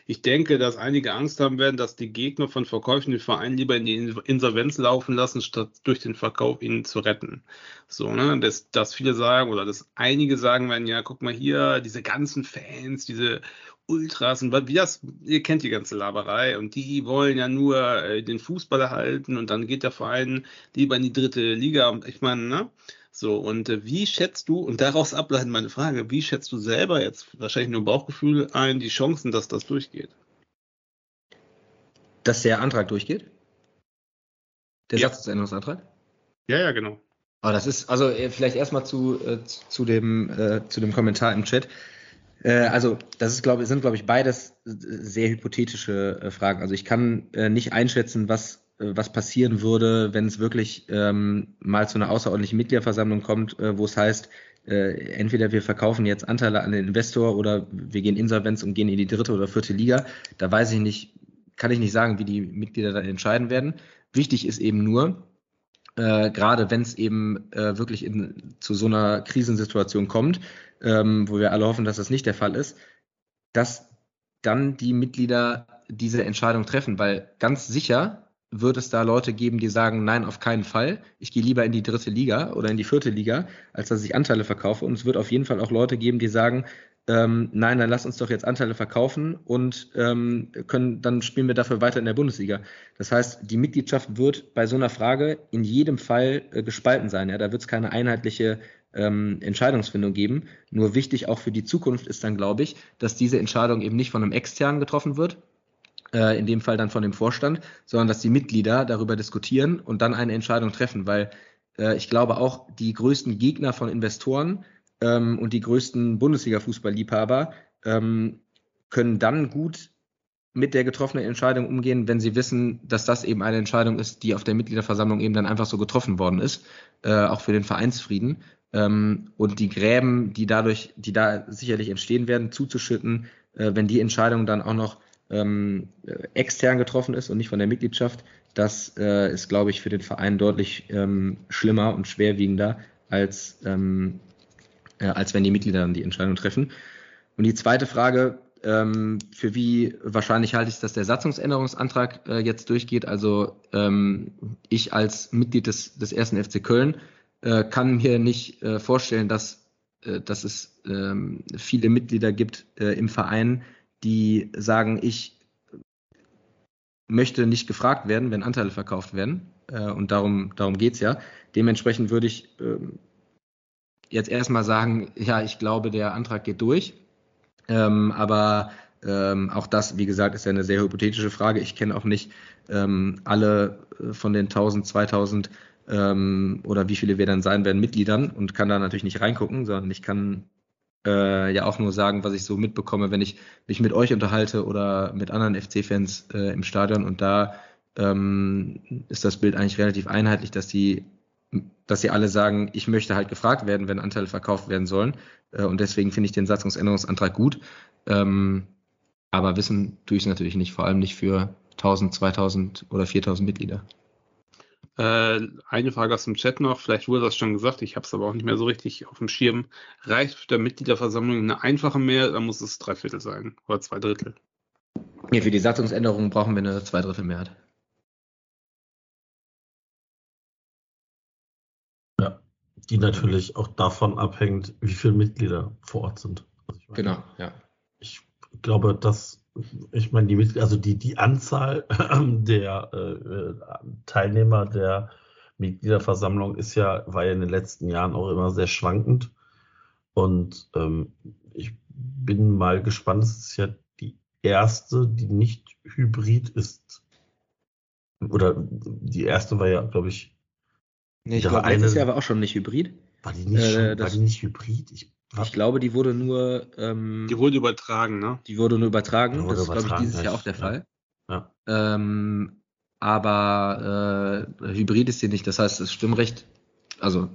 ich denke, dass einige Angst haben werden, dass die Gegner von Verkäufen den Verein lieber in die Insolvenz laufen lassen, statt durch den Verkauf ihn zu retten. So, ne, dass, dass viele sagen, oder dass einige sagen werden, ja, guck mal hier, diese ganzen Fans, diese Ultras und wie das, ihr kennt die ganze Laberei und die wollen ja nur äh, den Fußball erhalten und dann geht der Verein lieber in die dritte Liga. Ich meine, ne? So, und äh, wie schätzt du, und daraus ableiten meine Frage, wie schätzt du selber jetzt, wahrscheinlich nur Bauchgefühl ein, die Chancen, dass das durchgeht? Dass der Antrag durchgeht? Der ja. Satzungsänderungsantrag? Ja, ja, genau. Aber das ist, also äh, vielleicht erstmal zu, äh, zu, dem, äh, zu dem Kommentar im Chat. Äh, also, das ist, glaube, sind, glaube ich, beides sehr hypothetische äh, Fragen. Also ich kann äh, nicht einschätzen, was, äh, was passieren würde, wenn es wirklich ähm, mal zu einer außerordentlichen Mitgliederversammlung kommt, äh, wo es heißt, äh, entweder wir verkaufen jetzt Anteile an den Investor oder wir gehen insolvenz und gehen in die dritte oder vierte Liga. Da weiß ich nicht, kann ich nicht sagen, wie die Mitglieder dann entscheiden werden. Wichtig ist eben nur, äh, gerade wenn es eben äh, wirklich in, zu so einer Krisensituation kommt, ähm, wo wir alle hoffen, dass das nicht der Fall ist, dass dann die Mitglieder diese Entscheidung treffen, weil ganz sicher wird es da Leute geben, die sagen, nein, auf keinen Fall. Ich gehe lieber in die dritte Liga oder in die vierte Liga, als dass ich Anteile verkaufe. Und es wird auf jeden Fall auch Leute geben, die sagen, ähm, nein, dann lass uns doch jetzt Anteile verkaufen und ähm, können, dann spielen wir dafür weiter in der Bundesliga. Das heißt, die Mitgliedschaft wird bei so einer Frage in jedem Fall äh, gespalten sein. Ja? Da wird es keine einheitliche ähm, Entscheidungsfindung geben. Nur wichtig auch für die Zukunft ist dann, glaube ich, dass diese Entscheidung eben nicht von einem externen getroffen wird, äh, in dem Fall dann von dem Vorstand, sondern dass die Mitglieder darüber diskutieren und dann eine Entscheidung treffen, weil äh, ich glaube auch die größten Gegner von Investoren ähm, und die größten Bundesliga-Fußballliebhaber ähm, können dann gut mit der getroffenen Entscheidung umgehen, wenn sie wissen, dass das eben eine Entscheidung ist, die auf der Mitgliederversammlung eben dann einfach so getroffen worden ist, äh, auch für den Vereinsfrieden. Ähm, und die Gräben, die dadurch, die da sicherlich entstehen werden, zuzuschütten, äh, wenn die Entscheidung dann auch noch ähm, extern getroffen ist und nicht von der Mitgliedschaft, das äh, ist, glaube ich, für den Verein deutlich ähm, schlimmer und schwerwiegender, als, ähm, äh, als wenn die Mitglieder dann die Entscheidung treffen. Und die zweite Frage, ähm, für wie wahrscheinlich halte ich, dass der Satzungsänderungsantrag äh, jetzt durchgeht. Also ähm, ich als Mitglied des, des ersten FC Köln äh, kann mir nicht äh, vorstellen, dass, äh, dass es ähm, viele Mitglieder gibt äh, im Verein, die sagen, ich möchte nicht gefragt werden, wenn Anteile verkauft werden. Äh, und darum, darum geht's ja. Dementsprechend würde ich äh, jetzt erstmal sagen, ja, ich glaube, der Antrag geht durch. Ähm, aber ähm, auch das, wie gesagt, ist ja eine sehr hypothetische Frage. Ich kenne auch nicht ähm, alle äh, von den 1000, 2000 ähm, oder wie viele wir dann sein werden, Mitgliedern und kann da natürlich nicht reingucken, sondern ich kann äh, ja auch nur sagen, was ich so mitbekomme, wenn ich mich mit euch unterhalte oder mit anderen FC-Fans äh, im Stadion und da ähm, ist das Bild eigentlich relativ einheitlich, dass die, dass sie alle sagen, ich möchte halt gefragt werden, wenn Anteile verkauft werden sollen äh, und deswegen finde ich den Satzungsänderungsantrag gut. Ähm, aber wissen tue ich es natürlich nicht, vor allem nicht für 1000, 2000 oder 4000 Mitglieder. Äh, eine Frage aus dem Chat noch, vielleicht wurde das schon gesagt, ich habe es aber auch nicht mehr so richtig auf dem Schirm. Reicht für der Mitgliederversammlung eine einfache Mehrheit, dann muss es drei Viertel sein oder zwei Drittel? Ja, für die Satzungsänderung brauchen wir eine Zweidrittelmehrheit. Ja, die natürlich auch davon abhängt, wie viele Mitglieder vor Ort sind. Also meine, genau, ja. Ich glaube, dass, ich meine, die, also die, die Anzahl der äh, Teilnehmer der Mitgliederversammlung ist ja, war ja in den letzten Jahren auch immer sehr schwankend. Und ähm, ich bin mal gespannt, es ist ja die erste, die nicht hybrid ist. Oder die erste war ja, glaube ich, Nee, ich glaube, letztes Jahr war auch schon nicht hybrid. War die nicht, äh, schon, war die nicht hybrid? Ich, ich, glaube, die wurde nur. Ähm, die wurde übertragen, ne? Die wurde nur übertragen. Wurde das ist, glaube ich, dieses Jahr auch der Fall. Ja. Ähm, aber äh, Hybrid ist sie nicht. Das heißt, das Stimmrecht, also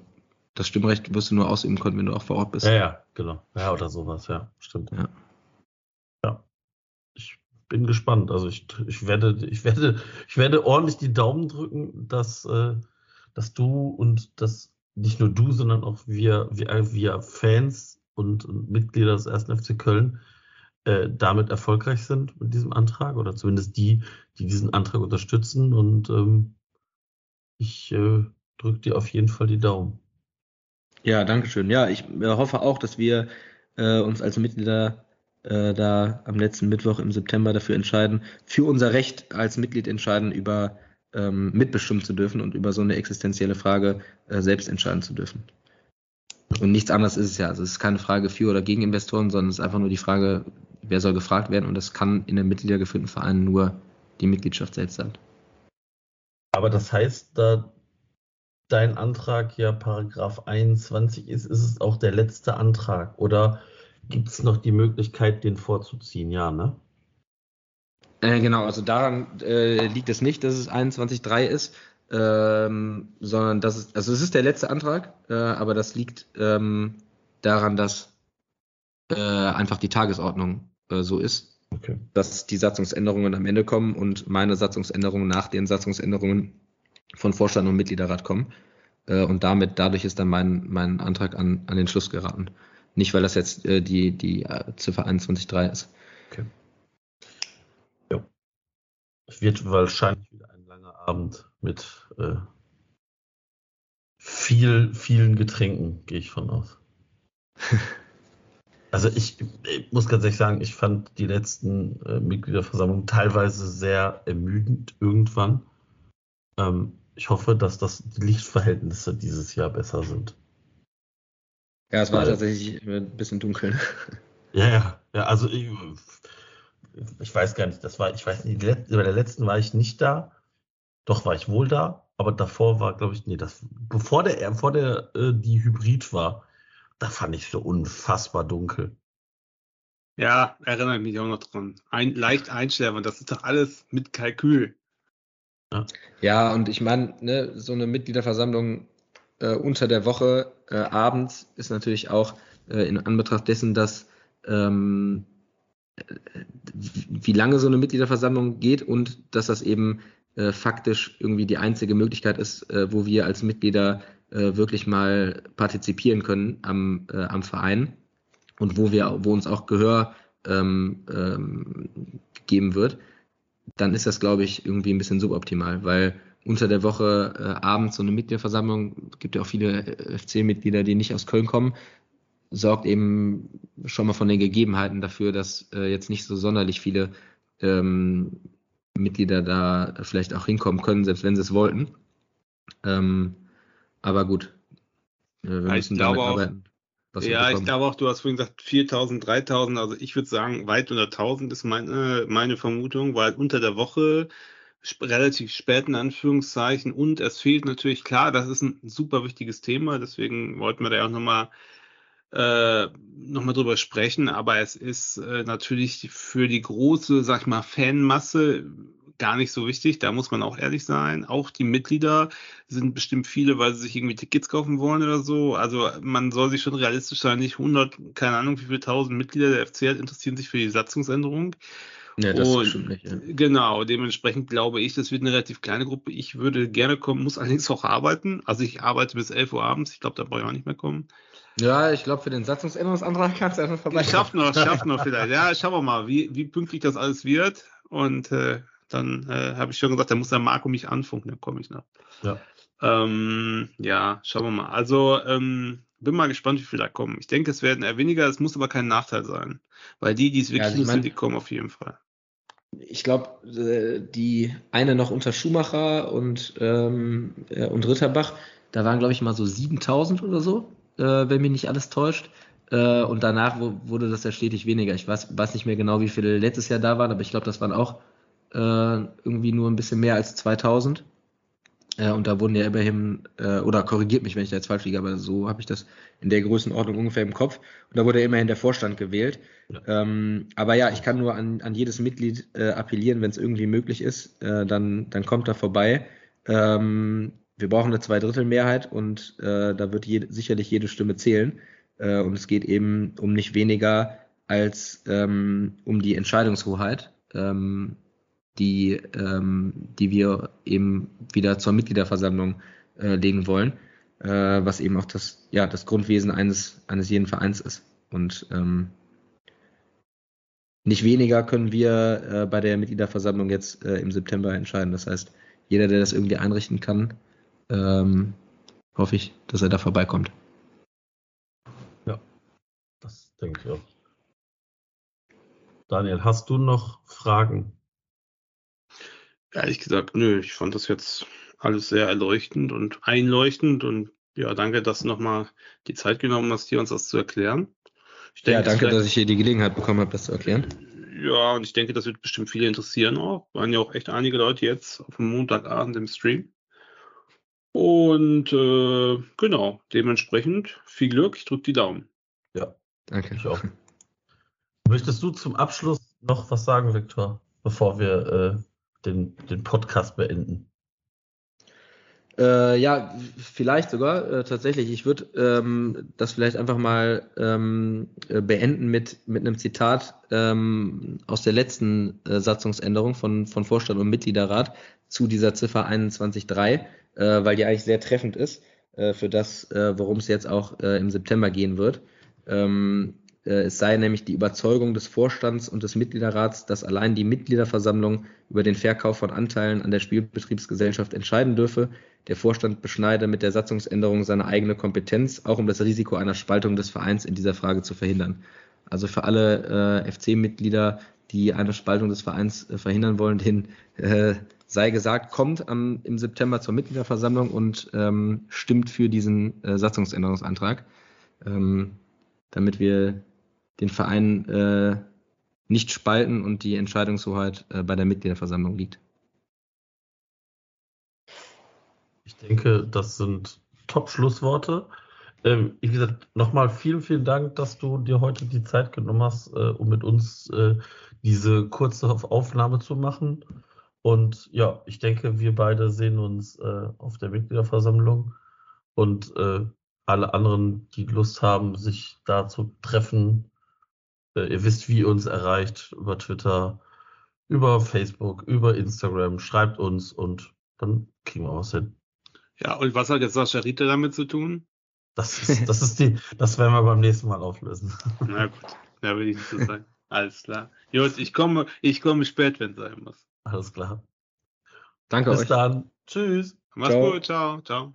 das Stimmrecht wirst du nur ausüben können, wenn du auch vor Ort bist. Ja, ja, genau. Ja, oder sowas, ja, stimmt. Ja. ja. Ich bin gespannt. Also ich, ich werde, ich werde, ich werde ordentlich die Daumen drücken, dass, äh, dass du und dass nicht nur du, sondern auch wir, wir, wir Fans und, und Mitglieder des ersten FC Köln äh, damit erfolgreich sind mit diesem Antrag oder zumindest die, die diesen Antrag unterstützen. Und ähm, ich äh, drücke dir auf jeden Fall die Daumen. Ja, danke schön. Ja, ich äh, hoffe auch, dass wir äh, uns als Mitglieder äh, da am letzten Mittwoch im September dafür entscheiden, für unser Recht als Mitglied entscheiden, über ähm, mitbestimmen zu dürfen und über so eine existenzielle Frage äh, selbst entscheiden zu dürfen. Und nichts anderes ist es ja. Also es ist keine Frage für oder gegen Investoren, sondern es ist einfach nur die Frage, wer soll gefragt werden und das kann in einem mitgliedergeführten Verein nur die Mitgliedschaft selbst sein. Aber das heißt, da dein Antrag ja Paragraph 21 ist, ist es auch der letzte Antrag oder gibt es noch die Möglichkeit, den vorzuziehen? Ja, ne? Äh, genau, also daran äh, liegt es nicht, dass es 21.3 ist, ähm, sondern das ist, also es ist der letzte Antrag, äh, aber das liegt ähm, daran, dass äh, einfach die Tagesordnung äh, so ist, okay. dass die Satzungsänderungen am Ende kommen und meine Satzungsänderungen nach den Satzungsänderungen von Vorstand und Mitgliederrat kommen. Und damit, dadurch ist dann mein, mein Antrag an, an den Schluss geraten. Nicht, weil das jetzt die, die Ziffer 21.3 ist. Okay. Es wird wahrscheinlich wieder ein langer Abend mit äh, viel, vielen Getränken, gehe ich von aus. Also ich, ich, muss ganz ehrlich sagen, ich fand die letzten äh, Mitgliederversammlungen teilweise sehr ermüdend irgendwann. Ähm, ich hoffe, dass das die Lichtverhältnisse dieses Jahr besser sind. Ja, es war Weil, tatsächlich ein bisschen dunkel. Ja, ja, ja, also ich, ich weiß gar nicht, das war, ich weiß nicht, bei der letzten war ich nicht da. Doch war ich wohl da, aber davor war, glaube ich, nee, das, bevor der, bevor der, äh, die Hybrid war, da fand ich so unfassbar dunkel. Ja, erinnere mich auch noch dran. Ein, leicht einschärfen, das ist doch alles mit Kalkül. Ja, ja und ich meine, ne, so eine Mitgliederversammlung äh, unter der Woche äh, abends ist natürlich auch äh, in Anbetracht dessen, dass ähm, wie lange so eine Mitgliederversammlung geht und dass das eben äh, faktisch irgendwie die einzige Möglichkeit ist, äh, wo wir als Mitglieder äh, wirklich mal partizipieren können am, äh, am Verein und wo wir, wo uns auch Gehör ähm, ähm, gegeben wird, dann ist das, glaube ich, irgendwie ein bisschen suboptimal, weil unter der Woche äh, abends so eine Mitgliederversammlung, gibt ja auch viele äh, FC-Mitglieder, die nicht aus Köln kommen, sorgt eben schon mal von den Gegebenheiten dafür, dass äh, jetzt nicht so sonderlich viele ähm, Mitglieder da vielleicht auch hinkommen können, selbst wenn sie es wollten. Ähm, aber gut, äh, wir ja, müssen damit auch, arbeiten. ja, ich glaube auch, du hast vorhin gesagt 4000, 3000, also ich würde sagen, weit unter 1000 ist meine, meine Vermutung, weil unter der Woche relativ spät in Anführungszeichen und es fehlt natürlich, klar, das ist ein super wichtiges Thema, deswegen wollten wir da auch nochmal äh, nochmal drüber sprechen, aber es ist äh, natürlich für die große, sag ich mal, Fanmasse gar nicht so wichtig. Da muss man auch ehrlich sein. Auch die Mitglieder sind bestimmt viele, weil sie sich irgendwie Tickets kaufen wollen oder so. Also man soll sich schon realistisch sein. Nicht 100, keine Ahnung, wie viele tausend Mitglieder der FC hat, interessieren sich für die Satzungsänderung. Ja, das Und- stimmt nicht. Ja. Genau, dementsprechend glaube ich, das wird eine relativ kleine Gruppe. Ich würde gerne kommen, muss allerdings auch arbeiten. Also ich arbeite bis 11 Uhr abends. Ich glaube, da brauche ich auch nicht mehr kommen. Ja, ich glaube, für den Satzungsänderungsantrag kannst du einfach vorbei. Ich schaff noch, schaff noch vielleicht. Ja, schauen wir mal, wie, wie pünktlich das alles wird. Und äh, dann äh, habe ich schon gesagt, da muss der Marco mich anfunken, dann komme ich noch. Ja. Ähm, ja, schauen wir mal. Also, ähm, bin mal gespannt, wie viele da kommen. Ich denke, es werden eher weniger, es muss aber kein Nachteil sein. Weil die, die es wirklich also ich müssen, mein- die kommen auf jeden Fall. Ich glaube, äh, die eine noch unter Schumacher und, ähm, äh, und Ritterbach, da waren, glaube ich, mal so 7000 oder so, wenn mich nicht alles täuscht. Äh, und danach wurde das ja stetig weniger. Ich weiß, weiß nicht mehr genau, wie viele letztes Jahr da waren, aber ich glaube, das waren auch äh, irgendwie nur ein bisschen mehr als 2000. Äh, und da wurden ja immerhin, äh, oder korrigiert mich, wenn ich da jetzt falsch liege, aber so habe ich das in der Größenordnung ungefähr im Kopf. Und da wurde ja immerhin der Vorstand gewählt. Ähm, aber ja, ich kann nur an, an jedes Mitglied äh, appellieren, wenn es irgendwie möglich ist, äh, dann, dann kommt da vorbei. Ähm, wir brauchen eine Zweidrittelmehrheit und äh, da wird je, sicherlich jede Stimme zählen. Äh, und es geht eben um nicht weniger als ähm, um die Entscheidungshoheit, ähm, die, ähm, die wir eben wieder zur Mitgliederversammlung äh, legen wollen, äh, was eben auch das, ja, das Grundwesen eines, eines jeden Vereins ist. Und ähm, nicht weniger können wir äh, bei der Mitgliederversammlung jetzt äh, im September entscheiden. Das heißt, jeder, der das irgendwie einrichten kann, ähm, hoffe ich, dass er da vorbeikommt. Das denke ich auch. Daniel, hast du noch Fragen? Ehrlich gesagt, nö, ich fand das jetzt alles sehr erleuchtend und einleuchtend und ja, danke, dass du nochmal die Zeit genommen hast, hier uns das zu erklären. Ich Ja, danke, dass ich hier die Gelegenheit bekommen habe, das zu erklären. Ja, und ich denke, das wird bestimmt viele interessieren auch. Waren ja auch echt einige Leute jetzt auf dem Montagabend im Stream. Und äh, genau, dementsprechend viel Glück, ich drücke die Daumen. Ja, Danke. ich auch. Möchtest du zum Abschluss noch was sagen, Viktor, bevor wir äh, den, den Podcast beenden? Äh, ja, vielleicht sogar äh, tatsächlich. Ich würde ähm, das vielleicht einfach mal ähm, äh, beenden mit, mit einem Zitat ähm, aus der letzten äh, Satzungsänderung von, von Vorstand und Mitgliederrat zu dieser Ziffer 21.3, äh, weil die eigentlich sehr treffend ist äh, für das, äh, worum es jetzt auch äh, im September gehen wird. Ähm, äh, es sei nämlich die Überzeugung des Vorstands und des Mitgliederrats, dass allein die Mitgliederversammlung über den Verkauf von Anteilen an der Spielbetriebsgesellschaft entscheiden dürfe. Der Vorstand beschneide mit der Satzungsänderung seine eigene Kompetenz, auch um das Risiko einer Spaltung des Vereins in dieser Frage zu verhindern. Also für alle äh, FC-Mitglieder, die eine Spaltung des Vereins äh, verhindern wollen, denen äh, sei gesagt, kommt am, im September zur Mitgliederversammlung und ähm, stimmt für diesen äh, Satzungsänderungsantrag, ähm, damit wir den Verein äh, nicht spalten und die Entscheidungshoheit äh, bei der Mitgliederversammlung liegt. Ich denke, das sind Top-Schlussworte. Ähm, wie gesagt, nochmal vielen, vielen Dank, dass du dir heute die Zeit genommen hast, äh, um mit uns äh, diese kurze Aufnahme zu machen. Und ja, ich denke, wir beide sehen uns äh, auf der Mitgliederversammlung und äh, alle anderen, die Lust haben, sich da zu treffen. Äh, ihr wisst, wie ihr uns erreicht über Twitter, über Facebook, über Instagram. Schreibt uns und dann kriegen wir was hin. Ja, und was hat jetzt Sascha Ritter damit zu tun? Das ist, das ist die, das werden wir beim nächsten Mal auflösen. Na gut, da will ich nicht so sagen. Alles klar. Gut, ich komme, ich komme spät, wenn es sein muss. Alles klar. Danke Bis euch. dann. Tschüss. Mach's Ciao. gut, ciao, ciao.